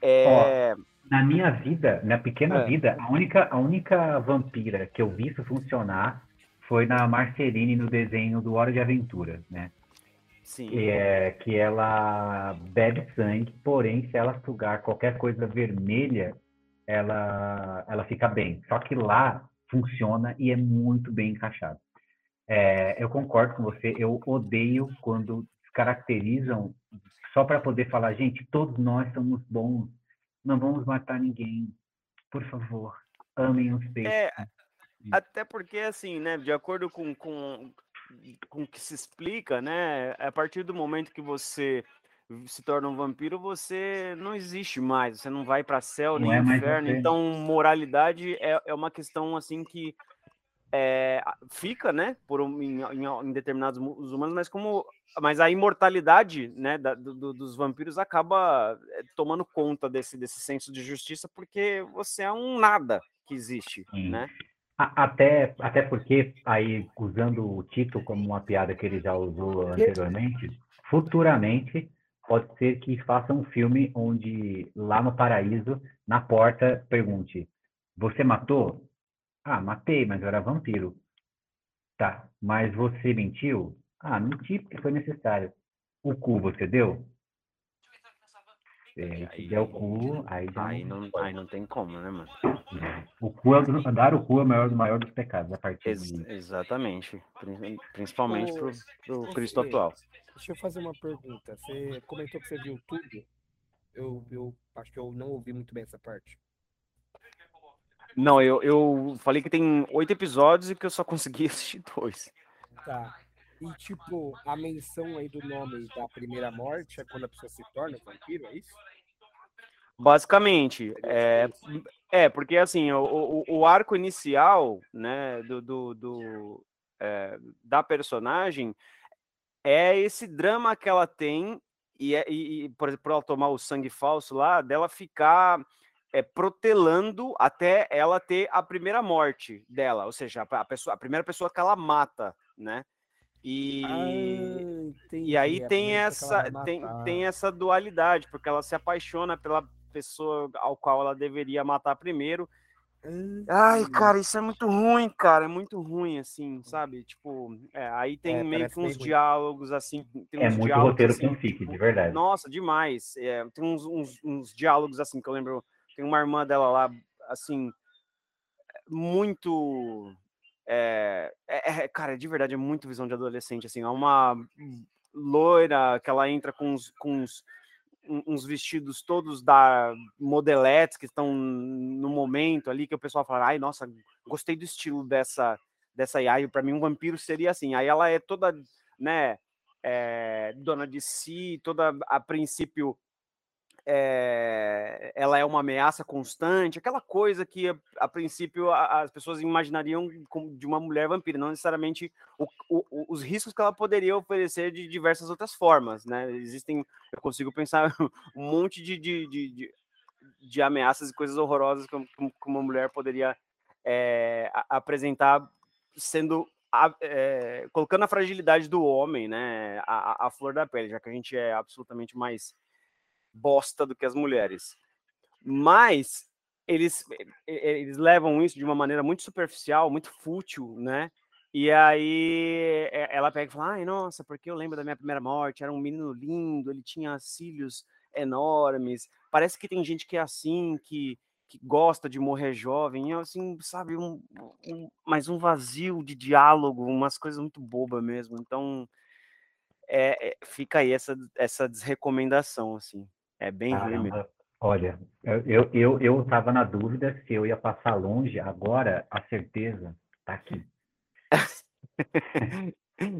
é... Ó, na minha vida, na pequena é. vida, a única, a única vampira que eu vi isso funcionar foi na Marceline no desenho do Hora de Aventura, né? Sim. Que, é, que ela bebe sangue, porém, se ela sugar qualquer coisa vermelha, ela, ela fica bem. Só que lá funciona e é muito bem encaixado. É, eu concordo com você, eu odeio quando caracterizam só para poder falar, gente, todos nós somos bons, não vamos matar ninguém, por favor, amem os peixes. É, até porque, assim, né, de acordo com, com, com o que se explica, né, a partir do momento que você se torna um vampiro, você não existe mais, você não vai para céu não nem é inferno. Então, moralidade é, é uma questão assim que é, fica, né, por um, em, em, determinados humanos, mas como, mas a imortalidade, né, da, do, dos vampiros acaba eh, tomando conta desse desse senso de justiça, porque você é um nada que existe, Sim. né? Até, até porque, aí, usando o Tito como uma piada que ele já usou anteriormente, futuramente pode ser que faça um filme onde, lá no paraíso, na porta, pergunte: Você matou? Ah, matei, mas eu era vampiro. Tá, mas você mentiu? Ah, menti porque foi necessário. O cu você deu? É, aí, der o cu, aí já aí não, não aí não tem como, né, mano? O cu é dar o cu é o maior, maior dos pecados, a partir Ex Exatamente. Principalmente pro, pro Cristo atual. Deixa eu fazer uma pergunta. Você comentou que você viu tudo. Eu, eu acho que eu não ouvi muito bem essa parte. Não, eu, eu falei que tem oito episódios e que eu só consegui assistir dois. Tá. E, tipo, a menção aí do nome da primeira morte é quando a pessoa se torna vampiro, é isso? Basicamente, é, é porque assim, o, o, o arco inicial, né, do, do, do é, da personagem é esse drama que ela tem e, é, e, por exemplo, ela tomar o sangue falso lá, dela ficar é, protelando até ela ter a primeira morte dela, ou seja, a, pessoa, a primeira pessoa que ela mata, né? E, ah, e aí tem essa tem, tem essa dualidade, porque ela se apaixona pela pessoa ao qual ela deveria matar primeiro. Ai, cara, isso é muito ruim, cara. É muito ruim, assim, sabe? Tipo, é, aí tem é, meio que uns diálogos, assim. é uns muito roteiro assim, fanfic, de verdade. Nossa, demais. É, tem uns, uns, uns, diálogos, assim, que eu lembro. Tem uma irmã dela lá, assim, muito. É, é, cara, de verdade, é muito visão de adolescente, assim. É uma loira que ela entra com uns, com uns vestidos todos da modelettes que estão no momento ali que o pessoal fala, ai, nossa, gostei do estilo dessa dessa Yai, para mim um vampiro seria assim. Aí ela é toda, né, é, dona de si, toda a princípio é, ela é uma ameaça constante, aquela coisa que a, a princípio a, as pessoas imaginariam de uma mulher vampira, não necessariamente o, o, os riscos que ela poderia oferecer de diversas outras formas, né? Existem, eu consigo pensar um monte de, de, de, de ameaças e coisas horrorosas que, que uma mulher poderia é, apresentar sendo a, é, colocando a fragilidade do homem, né, a, a, flor da pele, já que a gente é absolutamente mais bosta do que as mulheres. Mas eles, eles levam isso de uma maneira muito superficial, muito fútil, né? E aí ela pega e fala: Ai, nossa, porque eu lembro da minha primeira morte, era um menino lindo, ele tinha cílios enormes. Parece que tem gente que é assim, que, que gosta de morrer jovem, assim, sabe, um, um, mais um vazio de diálogo, umas coisas muito bobas mesmo. Então, é, é, fica aí essa, essa desrecomendação, assim. É bem ruim mesmo. Olha, eu, eu, eu tava na dúvida se eu ia passar longe, agora a certeza tá aqui.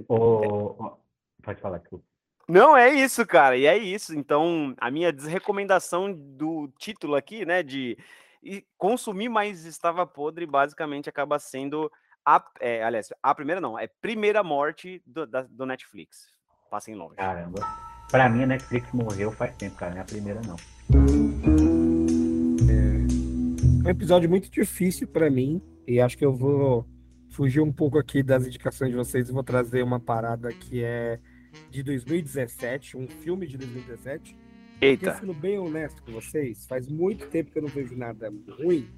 o, pode falar, desculpa. Não, é isso, cara, e é isso. Então, a minha desrecomendação do título aqui, né, de consumir mais estava podre, basicamente acaba sendo a, é, aliás, a primeira não, é primeira morte do, da, do Netflix. Passem longe. Caramba. Pra mim, a Netflix morreu faz tempo, cara. Não é a primeira, não. É... um episódio muito difícil para mim e acho que eu vou fugir um pouco aqui das indicações de vocês e vou trazer uma parada que é de 2017, um filme de 2017. Eita. Porque, sendo bem honesto com vocês, faz muito tempo que eu não vejo nada ruim,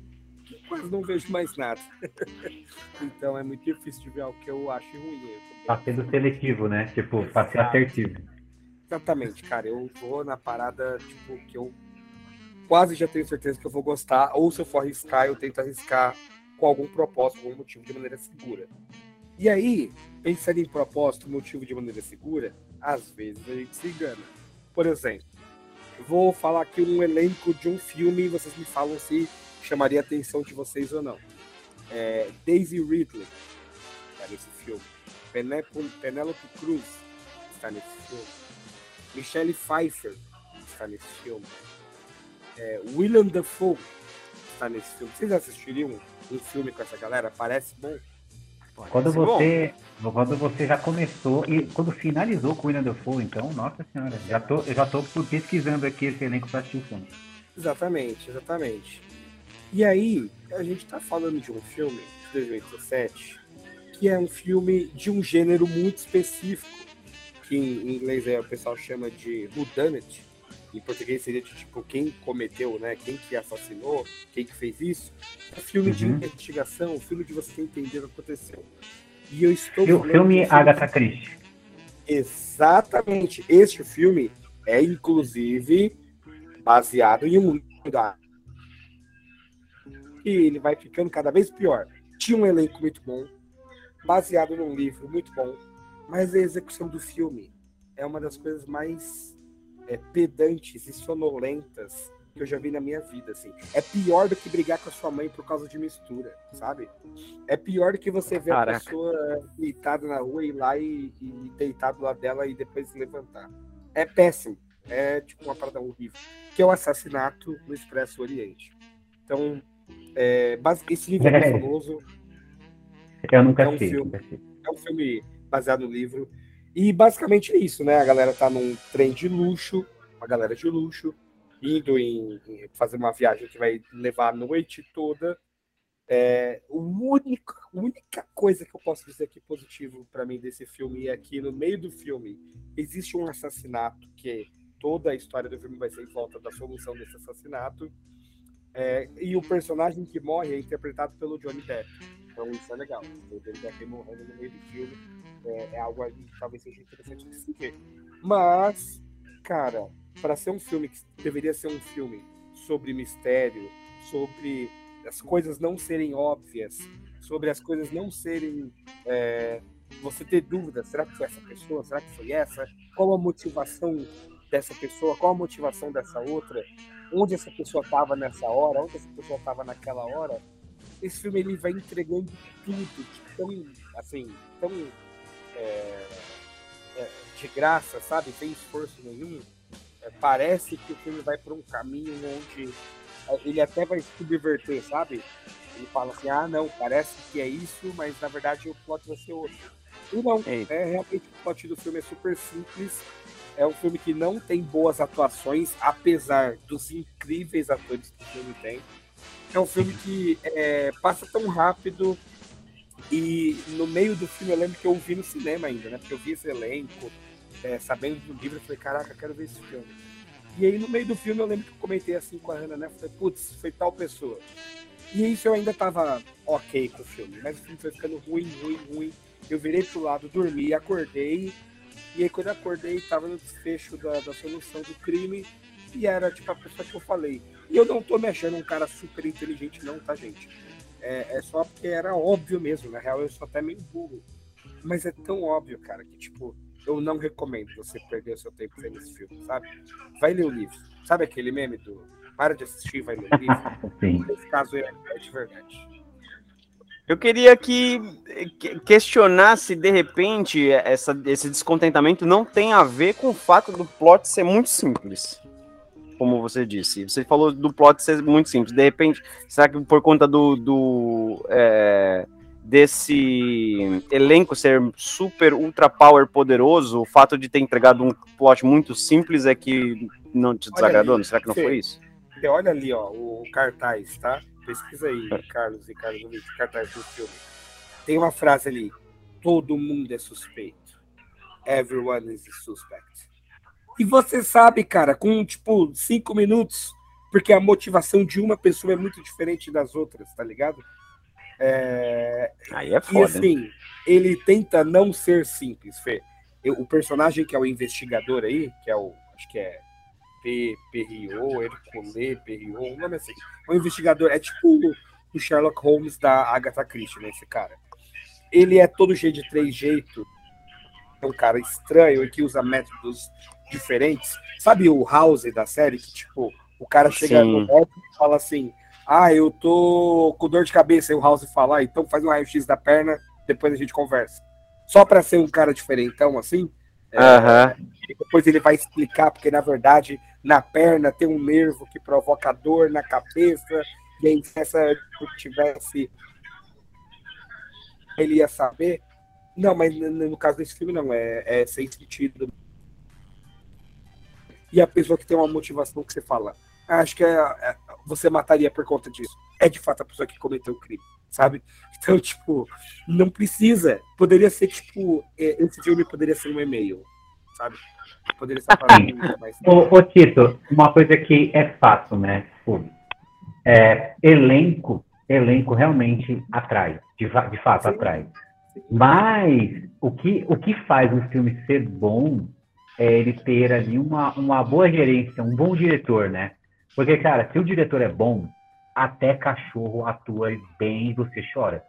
quase não vejo mais nada. então é muito difícil de ver algo que eu acho ruim. Eu Tá sendo seletivo, né? Tipo, pra ser assertivo. Exatamente, cara. Eu vou na parada, tipo, que eu quase já tenho certeza que eu vou gostar, ou se eu for arriscar, eu tento arriscar com algum propósito, algum motivo de maneira segura. E aí, pensando em propósito, motivo de maneira segura, às vezes a gente se engana. Por exemplo, vou falar aqui um elenco de um filme e vocês me falam se chamaria a atenção de vocês ou não. É, Daisy Ridley está nesse filme. Penelope, Cruz está nesse filme. Michelle Pfeiffer está nesse filme. É, William Dafoe está nesse filme. Vocês assistiriam um filme com essa galera? Parece bom? Quando você, quando você já começou e quando finalizou com o William Dafoe, então, nossa senhora, já tô, eu já tô pesquisando aqui esse elenco para assistir o filme. Exatamente, exatamente. E aí, a gente tá falando de um filme de 2017 que é um filme de um gênero muito específico, que em inglês é, o pessoal chama de whodunit, em português seria de, tipo quem cometeu, né? Quem que assassinou, quem que fez isso. É um filme de Uhum. investigação, um filme de você entender o que aconteceu. E eu estou filme de Agatha Christie. Exatamente. Este filme é, inclusive, baseado em um livro da. E ele vai ficando cada vez pior. Tinha um elenco muito bom, baseado num livro muito bom, mas a execução do filme é uma das coisas mais é, pedantes e sonolentas que eu já vi na minha vida, assim. É pior do que brigar com a sua mãe por causa de mistura, sabe? É pior do que você ver a Caraca. pessoa deitada na rua e ir lá e, e deitar do lado dela e depois se levantar. É péssimo. É tipo uma parada horrível. Que é o assassinato no Expresso Oriente. Então, é, esse livro é famoso. Eu nunca É um assisti. filme. nunca assisti. É um filme baseado no livro. E basicamente é isso, né? A galera tá num trem de luxo, uma galera de luxo, indo em, em fazer uma viagem que vai levar a noite toda. É, a única coisa que eu posso dizer aqui positivo para mim desse filme é que no meio do filme existe um assassinato que toda a história do filme vai ser em volta da solução desse assassinato. É, e o personagem que morre é interpretado pelo Johnny Depp. Então isso é legal. O Johnny Depp morrendo no meio do filme é, é algo que talvez seja interessante de se ver. Mas, cara, para ser um filme que deveria ser um filme sobre mistério, sobre as coisas não serem óbvias, sobre as coisas não serem. é, você ter dúvidas, será que foi essa pessoa? Será que foi essa? Qual a motivação dessa pessoa? Qual a motivação dessa outra? Onde essa pessoa estava nessa hora? Onde essa pessoa estava naquela hora? Esse filme ele vai entregando tudo de tão, assim, tão é, é, de graça, sabe? Sem esforço nenhum. É, parece que o filme vai por um caminho onde é, ele até vai subverter, sabe? Ele fala assim, ah, não, parece que é isso, mas na verdade o plot vai ser outro. E não, Eita. é realmente o plot do filme é super simples. É um filme que não tem boas atuações, apesar dos incríveis atores que o filme tem. É um filme que é, passa tão rápido e no meio do filme eu lembro que eu vi no cinema ainda, né? Porque eu vi esse elenco, é, sabendo do livro, eu falei, caraca, quero ver esse filme. E aí no meio do filme eu lembro que eu comentei assim com a Ana, né? Falei, putz, foi tal pessoa. E isso eu ainda tava ok com o filme, mas o filme foi ficando ruim, ruim, ruim. Eu virei pro lado, dormi, acordei. E aí quando eu acordei, tava no desfecho da, da solução do crime. E era tipo a pessoa que eu falei. E eu não tô me achando um cara super inteligente, não, tá, gente? É, é só porque era óbvio mesmo. Na real, eu sou até meio burro. Mas é tão óbvio, cara, que tipo, eu não recomendo você perder o seu tempo vendo esse filme, sabe? Vai ler o livro. Sabe aquele meme do para de assistir, vai ler o livro? Sim. Nesse caso é, é de verdade. Eu queria que que- questionasse, de repente, essa, esse descontentamento não tem a ver com o fato do plot ser muito simples. Como você disse. Você falou do plot ser muito simples. De repente, será que por conta do. do é, desse elenco ser super ultra power poderoso, o fato de ter entregado um plot muito simples é que não te desagradou? Será que não Fê. foi isso? Você olha ali, ó, o cartaz, tá? pesquisa aí, Carlos e Carlos Luiz, cartaz do filme. Tem uma frase ali: todo mundo é suspeito. Everyone is a suspect. E você sabe, cara, com tipo cinco minutos, porque a motivação de uma pessoa é muito diferente das outras, tá ligado? É... Aí é E foda. assim, ele tenta não ser simples, Fê. Eu- o personagem que é o investigador aí, que é o. Acho que é P. Perriot, Hercule Perriot, um nome assim. O investigador é tipo o Sherlock Holmes da Agatha Christie, né? Esse cara. Ele é todo cheio de três jeitos. É um cara estranho e que usa métodos diferentes. Sabe o House da série? Que, tipo, o cara chega Sim. no médico e fala assim: Ah, eu tô com dor de cabeça. E o House fala: ah, então faz um raio-x da perna, depois a gente conversa. Só pra ser um cara diferentão assim. é, Aham. e depois ele vai explicar, porque na verdade na perna tem um nervo que provoca dor na cabeça, e aí se essa tivesse. Ele ia saber. Não, mas no caso desse filme não, é, é sem sentido. E a pessoa que tem uma motivação que você fala, "Ah, acho que é- é- você mataria por conta disso. É de fato a pessoa que cometeu o crime, sabe? Então, tipo, não precisa. Poderia ser, tipo, é, esse filme poderia ser um e-mail, sabe? Poderia ser para mim, mas Ô, ô, Tito, uma coisa que é fato, né? Tipo, é, elenco, elenco realmente atrai, de, de fato Sim. atrai. Mas o que, o que faz um filme ser bom é ele ter ali uma, uma boa gerência, um bom diretor, né? Porque, cara, se o diretor é bom, até cachorro atua bem e você chora.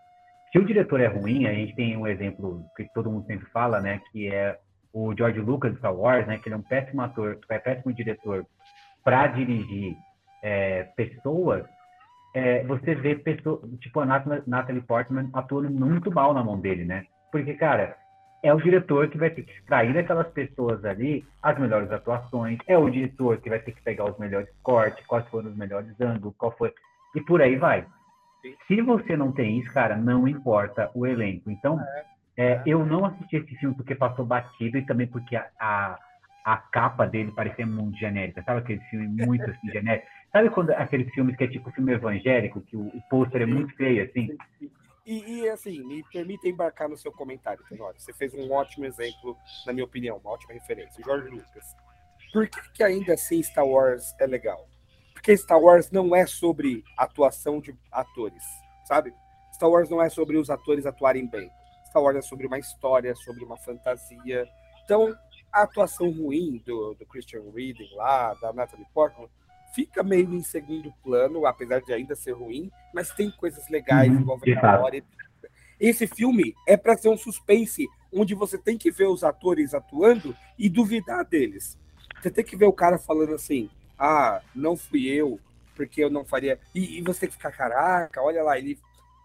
Se o diretor é ruim, a gente tem um exemplo que todo mundo sempre fala, né? Que é o George Lucas de Star Wars, né? Que ele é um péssimo ator, é péssimo diretor para dirigir é, pessoas. é, você vê pessoas, tipo a Nat- Natalie Portman atuando muito mal na mão dele, né? Porque, cara, é o diretor que vai ter que extrair daquelas pessoas ali as melhores atuações, é o diretor que vai ter que pegar os melhores cortes, quais foram os melhores ângulos, qual foi. E por aí vai. Se você não tem isso, cara, não importa o elenco. Então, é, eu não assisti esse filme porque passou batido e também porque a, a, a capa dele parecia muito genérica. Sabe aquele filme muito assim, genérico? Sabe quando aqueles filmes que é tipo filme evangélico, que o, o pôster é muito feio, assim? E, e, assim, me permita embarcar no seu comentário, Tenório. Você fez um ótimo exemplo, na minha opinião, uma ótima referência. Jorge Lucas. Por que, que ainda assim Star Wars é legal? Porque Star Wars não é sobre atuação de atores, sabe? Star Wars não é sobre os atores atuarem bem. Star Wars é sobre uma história, sobre uma fantasia. Então, a atuação ruim do, do Christian Reading lá, da Natalie Portman, fica meio em segundo plano, apesar de ainda ser ruim, mas tem coisas legais Uhum, envolvendo a história. Esse filme é para ser um suspense, onde você tem que ver os atores atuando e duvidar deles. Você tem que ver o cara falando assim: ah, não fui eu, porque eu não faria. E, e você tem que ficar, caraca, olha lá, ele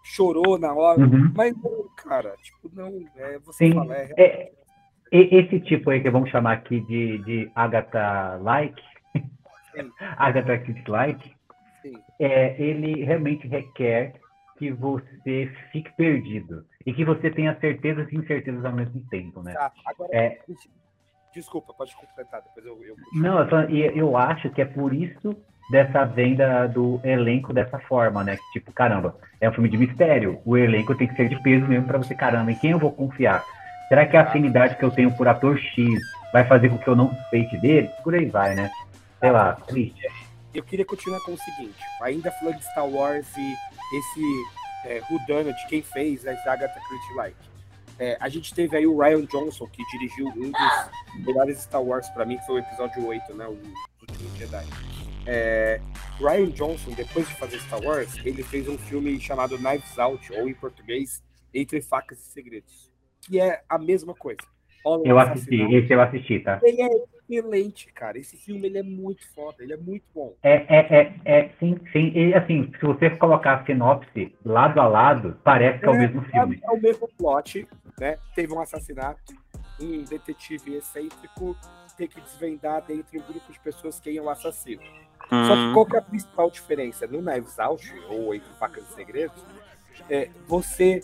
chorou na hora. Uhum. Mas não, cara, tipo, não, é, você Sim, fala, é, é- Esse tipo aí que vamos chamar aqui de, de Agatha-like, Sim. Agatha Christie-like, Sim. é, ele realmente requer que você fique perdido e que você tenha certezas e incertezas ao mesmo tempo, né? Tá, agora, É. desculpa, pode completar, depois eu. eu... Não, eu, só- eu acho que é por isso dessa venda do elenco dessa forma, né? Tipo, caramba, é um filme de mistério. O elenco tem que ser de peso mesmo pra você, caramba, em quem eu vou confiar? Será que a afinidade que eu tenho por ator X vai fazer com que eu não suspeite dele? Por aí vai, né? Sei lá, triste. eu queria continuar com o seguinte, ainda falando de Star Wars e esse é, whodunit, quem fez a Agatha Christie Like. É, a gente teve aí o Ryan Johnson, que dirigiu um dos melhores Star Wars pra mim, que foi o episódio 8, né, o Último Jedi. É, Ryan Johnson, depois de fazer Star Wars, ele fez um filme chamado Knives Out, ou em português, Entre Facas e Segredos, que é a mesma coisa. O Eu assisti, esse eu assisti, tá? Ele é excelente, cara. Esse filme ele é muito foda, ele é muito bom. É, é, é, é sim, sim. E assim, se você colocar a sinopse lado a lado, parece que é o mesmo filme. É, o mesmo plot, né? Teve um assassinato, um detetive excêntrico tem que desvendar dentre um grupo de pessoas quem é o assassino. Só que Hum, qual que é a principal diferença? No Knives Out, ou Entre Facas e Segredos, é, você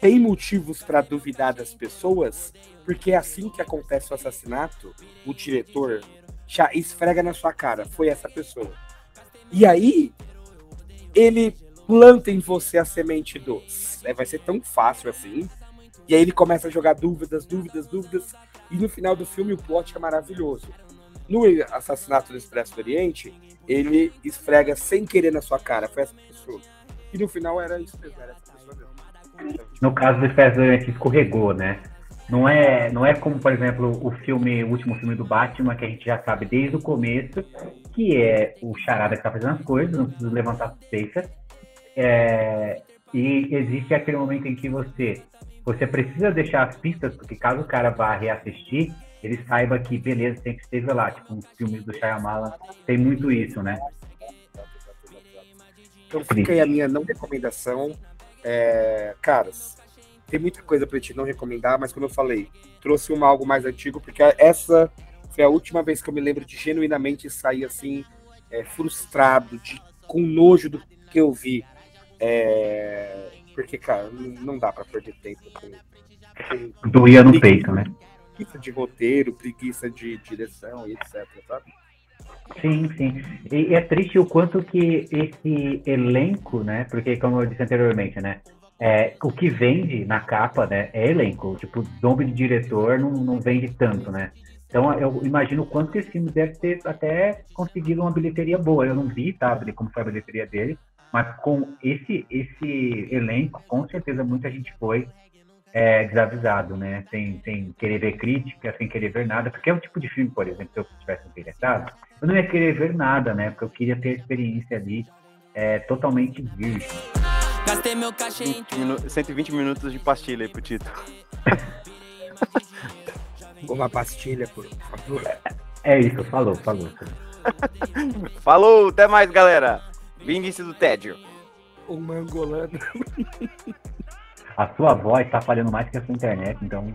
tem motivos para duvidar das pessoas, porque é assim que acontece o assassinato, o diretor já esfrega na sua cara, foi essa pessoa. E aí, ele planta em você a semente dos. É, vai ser tão fácil assim. E aí ele começa a jogar dúvidas, dúvidas, dúvidas. E no final do filme o plot é maravilhoso. No assassinato do Expresso do Oriente, ele esfrega sem querer na sua cara. Foi essa pessoa. E no final era isso mesmo, era essa pessoa. No caso do Oriente, escorregou, né? Não é, não é como, por exemplo, o filme, o último filme do Batman, que a gente já sabe desde o começo, que é o charada que tá fazendo as coisas, não precisa levantar suspeita. É, e existe aquele momento em que você, você precisa deixar as pistas, porque caso o cara vá reassistir, ele saiba que, beleza, sempre esteve lá. Tipo, nos filmes do Shyamalan tem muito isso, né? Então fica aí a minha não recomendação. É, caras, tem muita coisa para te não recomendar, mas como eu falei, trouxe um algo mais antigo, porque essa foi a última vez que eu me lembro de genuinamente sair assim, é, frustrado, de, com nojo do que eu vi. É, porque, cara, não dá para perder tempo com, com Doía no peito, né? Preguiça de roteiro, preguiça de direção e etc, sabe? Sim, sim. E é triste o quanto que esse elenco, né? Porque, como eu disse anteriormente, né? É, o que vende na capa, né? É elenco. Tipo, nome de diretor não, não vende tanto, né? Então, eu imagino o quanto que esse filme deve ter até conseguido uma bilheteria boa. Eu não vi, tá? Como foi a bilheteria dele. Mas com esse, esse elenco, com certeza muita gente foi é, desavisado, né? Sem, sem querer ver crítica, sem querer ver nada. Porque é um tipo de filme, por exemplo, se eu tivesse interessado, eu não ia querer ver nada, né? Porque eu queria ter a experiência ali é, totalmente virgem. Gastei meu cachê em 120 minutos de pastilha aí pro Tito. Uma pastilha, por favor. É isso, falou, falou. falou, até mais, galera. Vingue-se do tédio. O mangolano. A sua voz tá falhando mais que a sua internet, então.